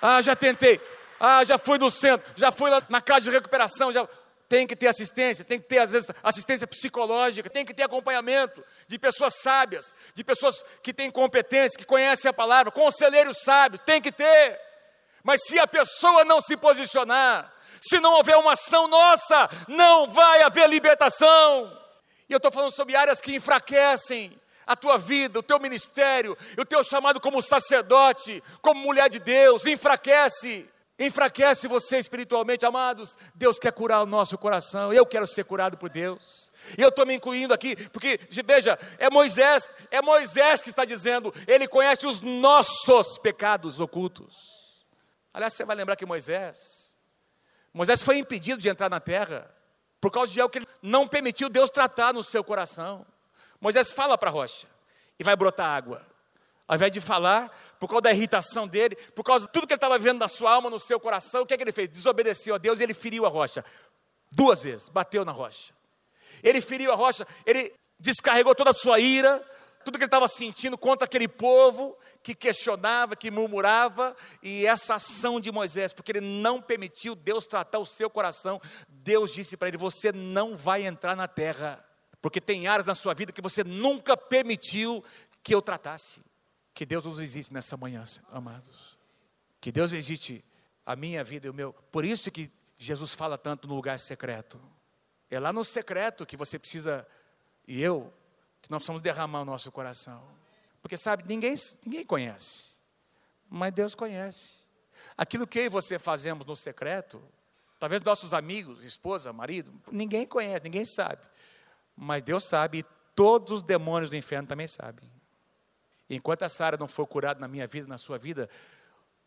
Ah, já tentei. Ah, já fui no centro, já fui lá na casa de recuperação, já tem que ter assistência, tem que ter às vezes assistência psicológica, tem que ter acompanhamento de pessoas sábias, de pessoas que têm competência, que conhecem a palavra, conselheiros sábios, tem que ter. Mas se a pessoa não se posicionar, se não houver uma ação nossa, não vai haver libertação. E eu estou falando sobre áreas que enfraquecem a tua vida, o teu ministério, o teu chamado como sacerdote, como mulher de Deus, enfraquece. Enfraquece você espiritualmente, amados. Deus quer curar o nosso coração. Eu quero ser curado por Deus. E eu estou me incluindo aqui, porque, veja, é Moisés, é Moisés que está dizendo, ele conhece os nossos pecados ocultos. Aliás, você vai lembrar que Moisés, Moisés foi impedido de entrar na terra por causa de algo que ele não permitiu Deus tratar no seu coração. Moisés fala para a rocha e vai brotar água. Ao invés de falar, por causa da irritação dele, por causa de tudo que ele estava vendo na sua alma, no seu coração, o que, é que ele fez? Desobedeceu a Deus e ele feriu a rocha. Duas vezes, bateu na rocha. Ele feriu a rocha, ele descarregou toda a sua ira, tudo que ele estava sentindo contra aquele povo que questionava, que murmurava, e essa ação de Moisés, porque ele não permitiu Deus tratar o seu coração, Deus disse para ele: Você não vai entrar na terra, porque tem áreas na sua vida que você nunca permitiu que eu tratasse. Que Deus nos existe nessa manhã, amados. Que Deus visite a minha vida e o meu. Por isso que Jesus fala tanto no lugar secreto. É lá no secreto que você precisa, e eu, que nós precisamos derramar o nosso coração. Porque sabe, ninguém, ninguém conhece, mas Deus conhece. Aquilo que eu e você fazemos no secreto, talvez nossos amigos, esposa, marido, ninguém conhece, ninguém sabe. Mas Deus sabe e todos os demônios do inferno também sabem. enquanto essa área não for curada na minha vida, na sua vida,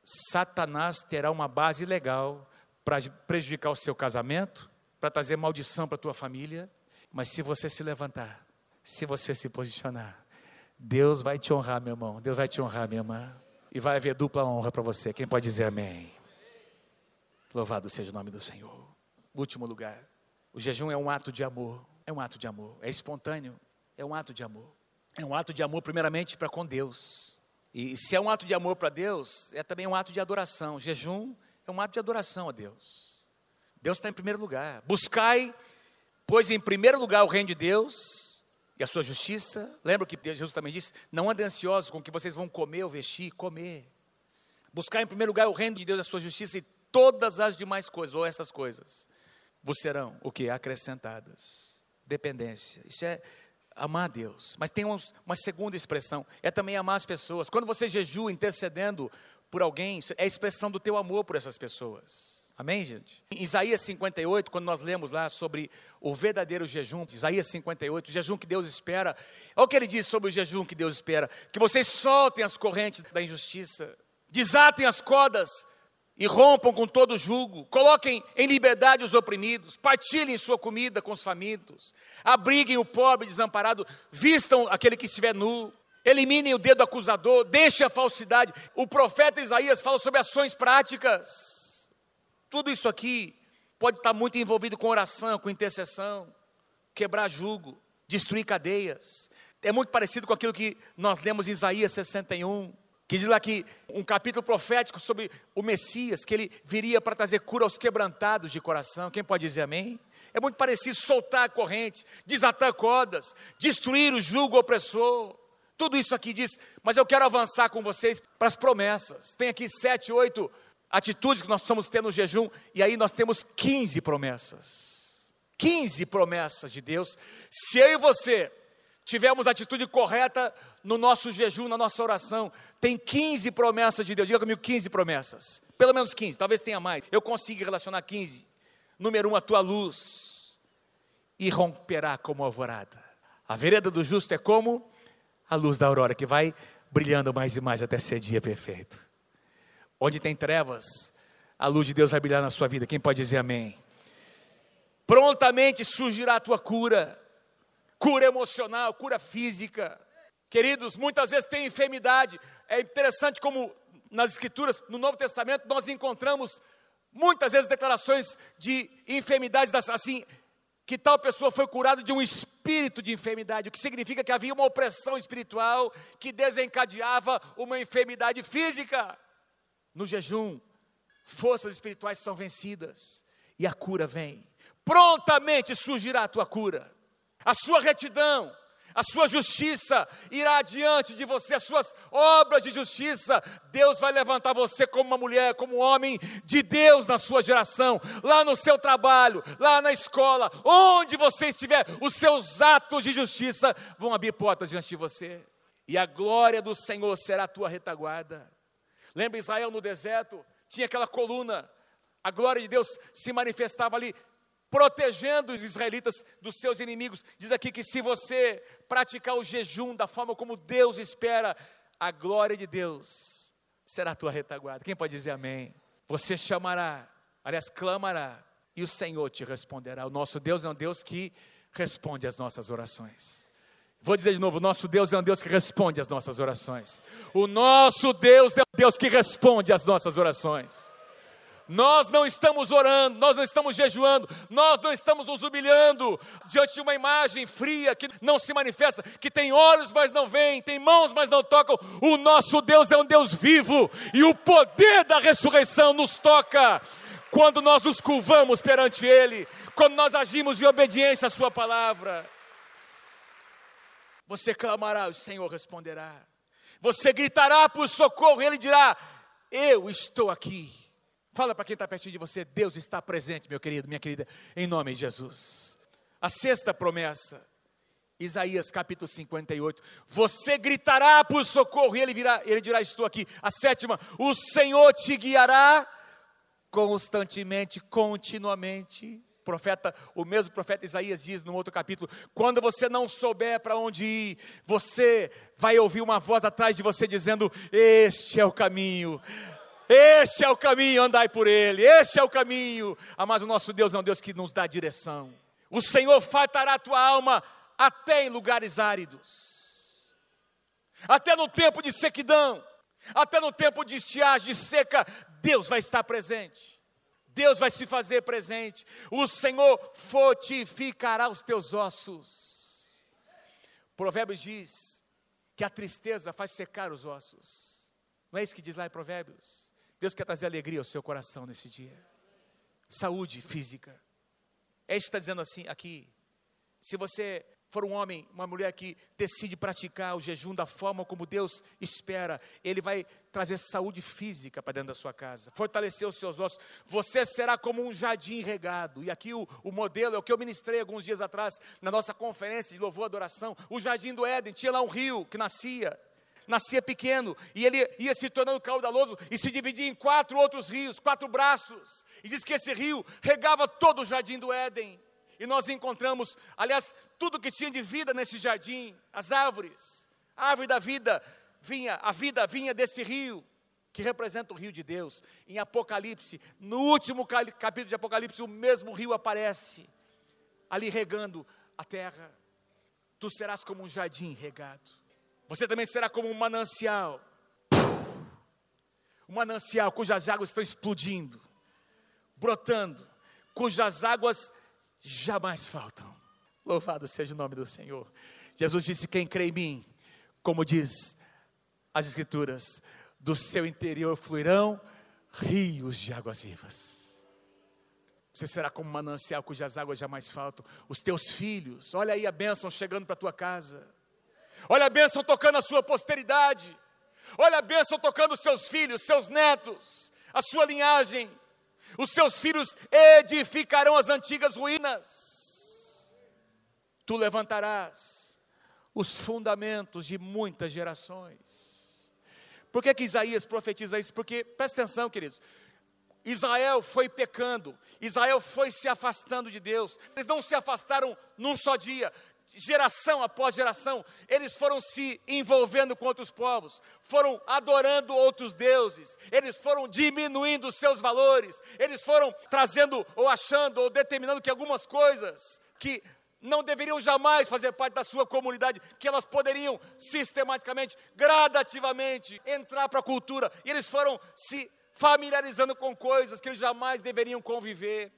Satanás terá uma base legal para prejudicar o seu casamento, para trazer maldição para a tua família. Mas se você se levantar, se você se posicionar, Deus vai te honrar, meu irmão. Deus vai te honrar, minha irmã. E vai haver dupla honra para você. Quem pode dizer amém? Louvado seja o nome do Senhor. Último lugar. O jejum é um ato de amor. É um ato de amor. É espontâneo. É um ato de amor. É um ato de amor, primeiramente, para com Deus. E se é um ato de amor para Deus, é também um ato de adoração. O jejum é um ato de adoração a Deus. Deus está em primeiro lugar. Buscai, pois, em primeiro lugar o reino de Deus e a sua justiça. Lembra que Jesus também disse: Não andem ansiosos com o que vocês vão comer ou vestir, comer. Buscar em primeiro lugar o reino de Deus, a sua justiça e todas as demais coisas, ou essas coisas, vos serão o que? Acrescentadas. Dependência. Isso é amar a Deus. Mas tem uma segunda expressão, é também amar as pessoas. Quando você jejua intercedendo por alguém, é a expressão do teu amor por essas pessoas. Amém, gente? Em Isaías 58, quando nós lemos lá sobre o verdadeiro jejum, Isaías 58, o jejum que Deus espera, olha o que ele diz sobre o jejum que Deus espera: que vocês soltem as correntes da injustiça, desatem as cordas e rompam com todo o jugo, coloquem em liberdade os oprimidos, partilhem sua comida com os famintos, abriguem o pobre desamparado, vistam aquele que estiver nu, eliminem o dedo acusador, deixem a falsidade. O profeta Isaías fala sobre ações práticas. Tudo isso aqui pode estar muito envolvido com oração, com intercessão, quebrar jugo, destruir cadeias. É muito parecido com aquilo que nós lemos em Isaías 61, que diz lá que um capítulo profético sobre o Messias, que ele viria para trazer cura aos quebrantados de coração. Quem pode dizer amém? É muito parecido soltar correntes, desatar cordas, destruir o jugo opressor. Tudo isso aqui diz, mas eu quero avançar com vocês para as promessas. Tem aqui sete, oito atitudes que nós precisamos ter no jejum, e aí nós temos 15 promessas. 15 promessas de Deus. Se eu e você tivermos a atitude correta no nosso jejum, na nossa oração, tem 15 promessas de Deus. Diga comigo 15 promessas. Pelo menos 15, talvez tenha mais. Eu consigo relacionar 15. Número um, a tua luz irromperá como alvorada. A vereda do justo é como a luz da aurora que vai brilhando mais e mais até ser dia perfeito. Onde tem trevas, a luz de Deus vai brilhar na sua vida. Quem pode dizer amém? Prontamente surgirá a tua cura, cura emocional, cura física. Queridos, muitas vezes tem enfermidade. É interessante como nas Escrituras, no Novo Testamento, nós encontramos muitas vezes declarações de enfermidades assim, que tal pessoa foi curada de um espírito de enfermidade, o que significa que havia uma opressão espiritual que desencadeava uma enfermidade física. No jejum, forças espirituais são vencidas e a cura vem. Prontamente surgirá a tua cura, a sua retidão, a sua justiça irá adiante de você, as suas obras de justiça. Deus vai levantar você como uma mulher, como um homem de Deus na sua geração, lá no seu trabalho, lá na escola, onde você estiver, os seus atos de justiça vão abrir portas diante de você, e a glória do Senhor será a tua retaguarda. Lembra Israel no deserto? Tinha aquela coluna, a glória de Deus se manifestava ali, protegendo os israelitas dos seus inimigos. Diz aqui que se você praticar o jejum da forma como Deus espera, a glória de Deus será a tua retaguarda. Quem pode dizer amém? Você chamará, aliás, clamará, e o Senhor te responderá. O nosso Deus é um Deus que responde às nossas orações. Vou dizer de novo: o nosso Deus é um Deus que responde às nossas orações. O nosso Deus é um Deus que responde às nossas orações. Nós não estamos orando, nós não estamos jejuando, nós não estamos nos humilhando diante de uma imagem fria que não se manifesta, que tem olhos, mas não vem, tem mãos, mas não tocam. O nosso Deus é um Deus vivo e o poder da ressurreição nos toca quando nós nos curvamos perante Ele, quando nós agimos em obediência à Sua palavra. Você clamará, o Senhor responderá. Você gritará por socorro, e Ele dirá: Eu estou aqui. Fala para quem está pertinho de você: Deus está presente, meu querido, minha querida, em nome de Jesus. A sexta promessa, Isaías capítulo 58. Você gritará por socorro, e ele, virá, ele dirá: Estou aqui. A sétima, o Senhor te guiará constantemente, continuamente profeta, o mesmo profeta Isaías diz no outro capítulo: quando você não souber para onde ir, você vai ouvir uma voz atrás de você dizendo: Este é o caminho. Este é o caminho, andai por ele. Este é o caminho. Ah, mas o nosso Deus é um Deus que nos dá direção. O Senhor fartará a tua alma até em lugares áridos. Até no tempo de sequidão, até no tempo de estiagem, de seca, Deus vai estar presente. Deus vai se fazer presente, o Senhor fortificará os teus ossos. Provérbios diz que a tristeza faz secar os ossos. Não é isso que diz lá em Provérbios? Deus quer trazer alegria ao seu coração nesse dia. Saúde física. É isso que está dizendo assim aqui. Se você for um homem, uma mulher que decide praticar o jejum da forma como Deus espera, Ele vai trazer saúde física para dentro da sua casa, fortalecer os seus ossos. Você será como um jardim regado. E aqui o, o modelo é o que eu ministrei alguns dias atrás na nossa conferência de louvor e adoração. O jardim do Éden tinha lá um rio que nascia. Nascia pequeno e ele ia se tornando caudaloso e se dividia em quatro outros rios, quatro braços. E diz que esse rio regava todo o jardim do Éden. E nós encontramos, aliás, tudo que tinha de vida nesse jardim, as árvores, a árvore da vida vinha, a vida vinha desse rio, que representa o rio de Deus. Em Apocalipse, no último capítulo de Apocalipse, o mesmo rio aparece, ali regando a terra. Tu serás como um jardim regado. Você também será como um manancial. Um manancial cujas águas estão explodindo, brotando, cujas águas jamais faltam. Louvado seja o nome do Senhor. Jesus disse: Quem crê em mim, como diz as Escrituras, do seu interior fluirão rios de águas vivas. Você será como um manancial cujas águas jamais faltam. Os teus filhos, olha aí a bênção chegando para a tua casa. Olha a bênção tocando a sua posteridade. Olha a bênção tocando os seus filhos, seus netos, a sua linhagem. Os seus filhos edificarão as antigas ruínas. Tu levantarás os fundamentos de muitas gerações. Por que, que Isaías profetiza isso? Porque, presta atenção, queridos, Israel foi pecando, Israel foi se afastando de Deus, eles não se afastaram num só dia, geração após geração, eles foram se envolvendo com outros povos, foram adorando outros deuses, eles foram diminuindo os seus valores, eles foram trazendo ou achando ou determinando que algumas coisas que não deveriam jamais fazer parte da sua comunidade, que elas poderiam sistematicamente, gradativamente entrar para a cultura, e eles foram se familiarizando com coisas que eles jamais deveriam conviver,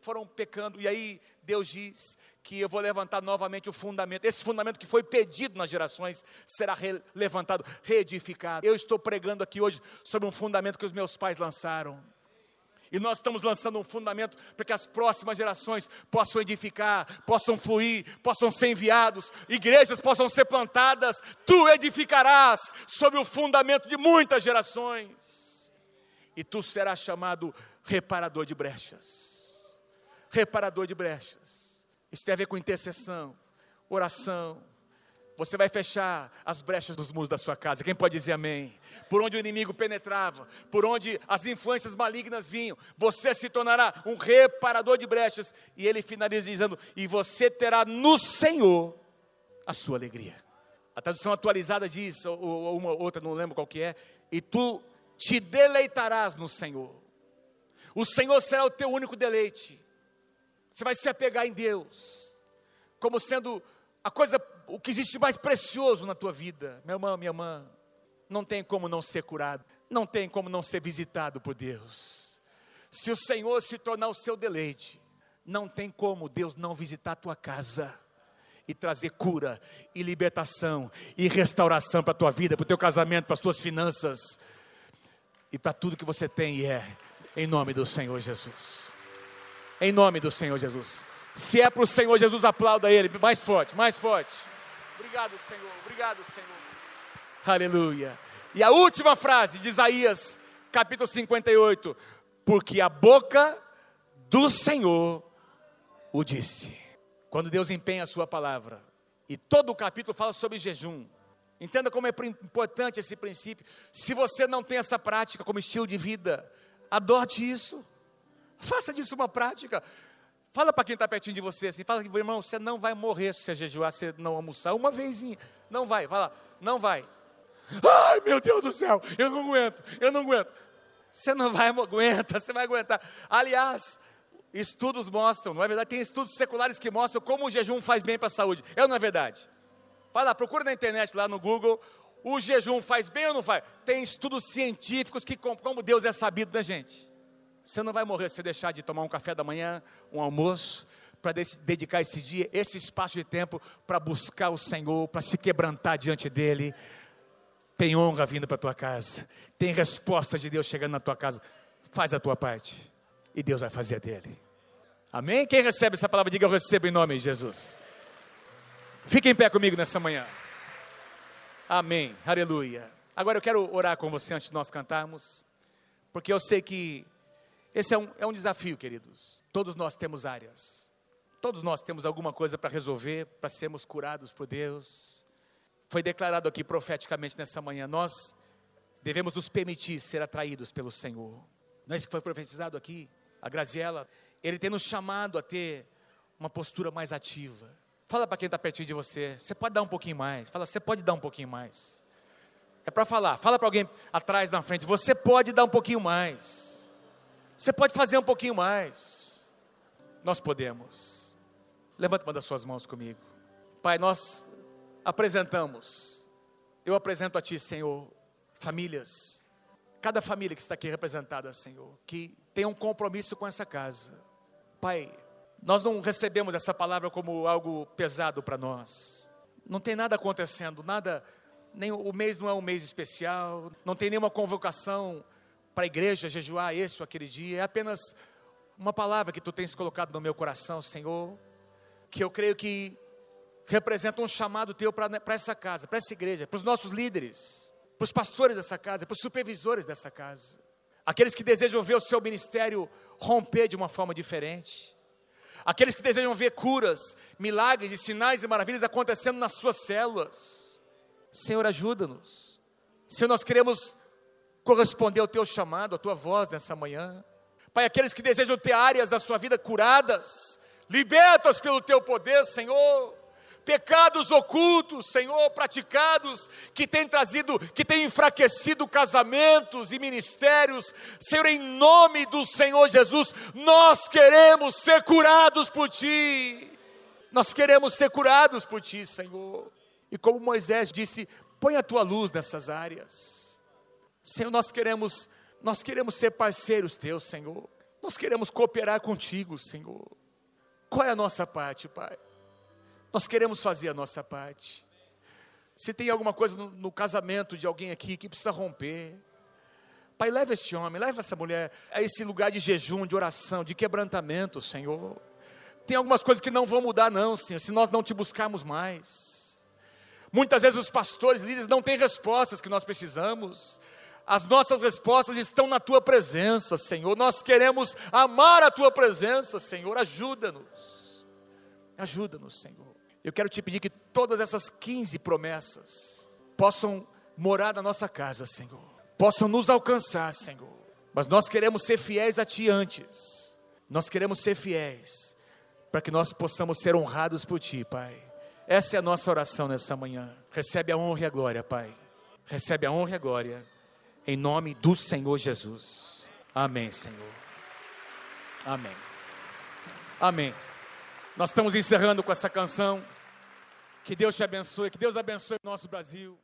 foram pecando, e aí Deus diz que eu vou levantar novamente o fundamento, esse fundamento que foi pedido nas gerações será re levantado, reedificado. Eu estou pregando aqui hoje sobre um fundamento que os meus pais lançaram. E nós estamos lançando um fundamento para que as próximas gerações possam edificar, possam fluir, possam ser enviados, igrejas possam ser plantadas. Tu edificarás sobre o fundamento de muitas gerações e tu serás chamado reparador de brechas. Reparador de brechas. Isso tem a ver com intercessão, oração. Você vai fechar as brechas dos muros da sua casa. Quem pode dizer amém? Por onde o inimigo penetrava, por onde as influências malignas vinham, você se tornará um reparador de brechas. E ele finaliza dizendo: E você terá no Senhor a sua alegria. A tradução atualizada diz, ou, uma outra, não lembro qual que é, e tu te deleitarás no Senhor. O Senhor será o teu único deleite. Você vai se apegar em Deus, como sendo a coisa, o que existe mais precioso na tua vida. Meu irmão, minha irmã, não tem como não ser curado, não tem como não ser visitado por Deus. Se o Senhor se tornar o seu deleite, não tem como Deus não visitar a tua casa e trazer cura e libertação e restauração para a tua vida, para o teu casamento, para as tuas finanças e para tudo que você tem e é, em nome do Senhor Jesus. Em nome do Senhor Jesus. Se é para o Senhor Jesus, aplauda Ele, mais forte, mais forte. Obrigado, Senhor, obrigado, Senhor. Aleluia. E a última frase de Isaías, capítulo 58, porque a boca do Senhor o disse. Quando Deus empenha a sua palavra, e todo o capítulo fala sobre jejum, Entenda como é importante esse princípio. Se você não tem essa prática como estilo de vida, adote isso. Faça disso uma prática. Fala para quem está pertinho de você assim, fala, irmão, você não vai morrer se você jejuar, se não almoçar, uma vezinha. Não vai, fala, não vai. Ai, meu Deus do céu, eu não aguento, eu não aguento. Você não vai aguentar, você vai aguentar. Aliás, estudos mostram, não é verdade? Tem estudos seculares que mostram como o jejum faz bem para a saúde. É ou não é verdade? Vai lá, procura na internet, lá no Google, o jejum faz bem ou não faz? Tem estudos científicos que como Deus é sabido da gente. Você não vai morrer se deixar de tomar um café da manhã, um almoço, para dedicar esse dia, esse espaço de tempo para buscar o Senhor, para se quebrantar diante dEle. Tem honra vindo para a tua casa, tem resposta de Deus chegando na tua casa. Faz a tua parte e Deus vai fazer a dele. Amém? Quem recebe essa palavra, diga eu recebo em nome de Jesus. Fique em pé comigo nessa manhã. Amém. Aleluia. Agora eu quero orar com você antes de nós cantarmos, porque eu sei que esse é um, é um desafio, queridos. Todos nós temos áreas, todos nós temos alguma coisa para resolver, para sermos curados por Deus. Foi declarado aqui profeticamente nessa manhã, nós devemos nos permitir ser atraídos pelo Senhor. Não é isso que foi profetizado aqui? A Graziela, Ele tem nos chamado a ter uma postura mais ativa. Fala para quem está pertinho de você, você pode dar um pouquinho mais. Fala, você pode dar um pouquinho mais. É para falar. Fala para alguém atrás, na frente. Você pode dar um pouquinho mais. Você pode fazer um pouquinho mais. Nós podemos. Levanta uma das suas mãos comigo. Pai, nós apresentamos. Eu apresento a Ti, Senhor, famílias. Cada família que está aqui representada, Senhor, que tem um compromisso com essa casa. Pai, nós não recebemos essa palavra como algo pesado para nós. Não tem nada acontecendo, nada nem o mês não é um mês especial, não tem nenhuma convocação para a igreja jejuar esse ou aquele dia, é apenas uma palavra que tu tens colocado no meu coração, Senhor, que eu creio que representa um chamado teu para essa casa, para essa igreja, para os nossos líderes, para os pastores dessa casa, para os supervisores dessa casa, aqueles que desejam ver o seu ministério romper de uma forma diferente, aqueles que desejam ver curas, milagres e sinais e maravilhas acontecendo nas suas células Senhor, ajuda-nos. Senhor, nós queremos corresponder ao teu chamado, à tua voz nessa manhã. Pai, aqueles que desejam ter áreas da sua vida curadas, libertas pelo teu poder, Senhor. Pecados ocultos, Senhor, praticados, que têm trazido, que têm enfraquecido casamentos e ministérios, Senhor, em nome do Senhor Jesus, nós queremos ser curados por Ti, nós queremos ser curados por Ti, Senhor. E como Moisés disse, põe a tua luz nessas áreas. Senhor, nós queremos, nós queremos ser parceiros teus, Senhor. Nós queremos cooperar contigo, Senhor. Qual é a nossa parte, Pai? Nós queremos fazer a nossa parte. Se tem alguma coisa no, no casamento de alguém aqui que precisa romper, Pai, leva esse homem, leva essa mulher a esse lugar de jejum, de oração, de quebrantamento, Senhor. Tem algumas coisas que não vão mudar, não, Senhor, se nós não te buscarmos mais. Muitas vezes os pastores, líderes não têm respostas que nós precisamos. As nossas respostas estão na tua presença, Senhor. Nós queremos amar a tua presença, Senhor. Ajuda-nos. Ajuda-nos, Senhor. Eu quero te pedir que todas essas 15 promessas possam morar na nossa casa, Senhor. Possam nos alcançar, Senhor. Mas nós queremos ser fiéis a ti antes. Nós queremos ser fiéis para que nós possamos ser honrados por ti, Pai. Essa é a nossa oração nessa manhã. Recebe a honra e a glória, Pai. Recebe a honra e a glória. Em nome do Senhor Jesus. Amém, Senhor. Amém. Amém. Nós estamos encerrando com essa canção. Que Deus te abençoe, que Deus abençoe o nosso Brasil.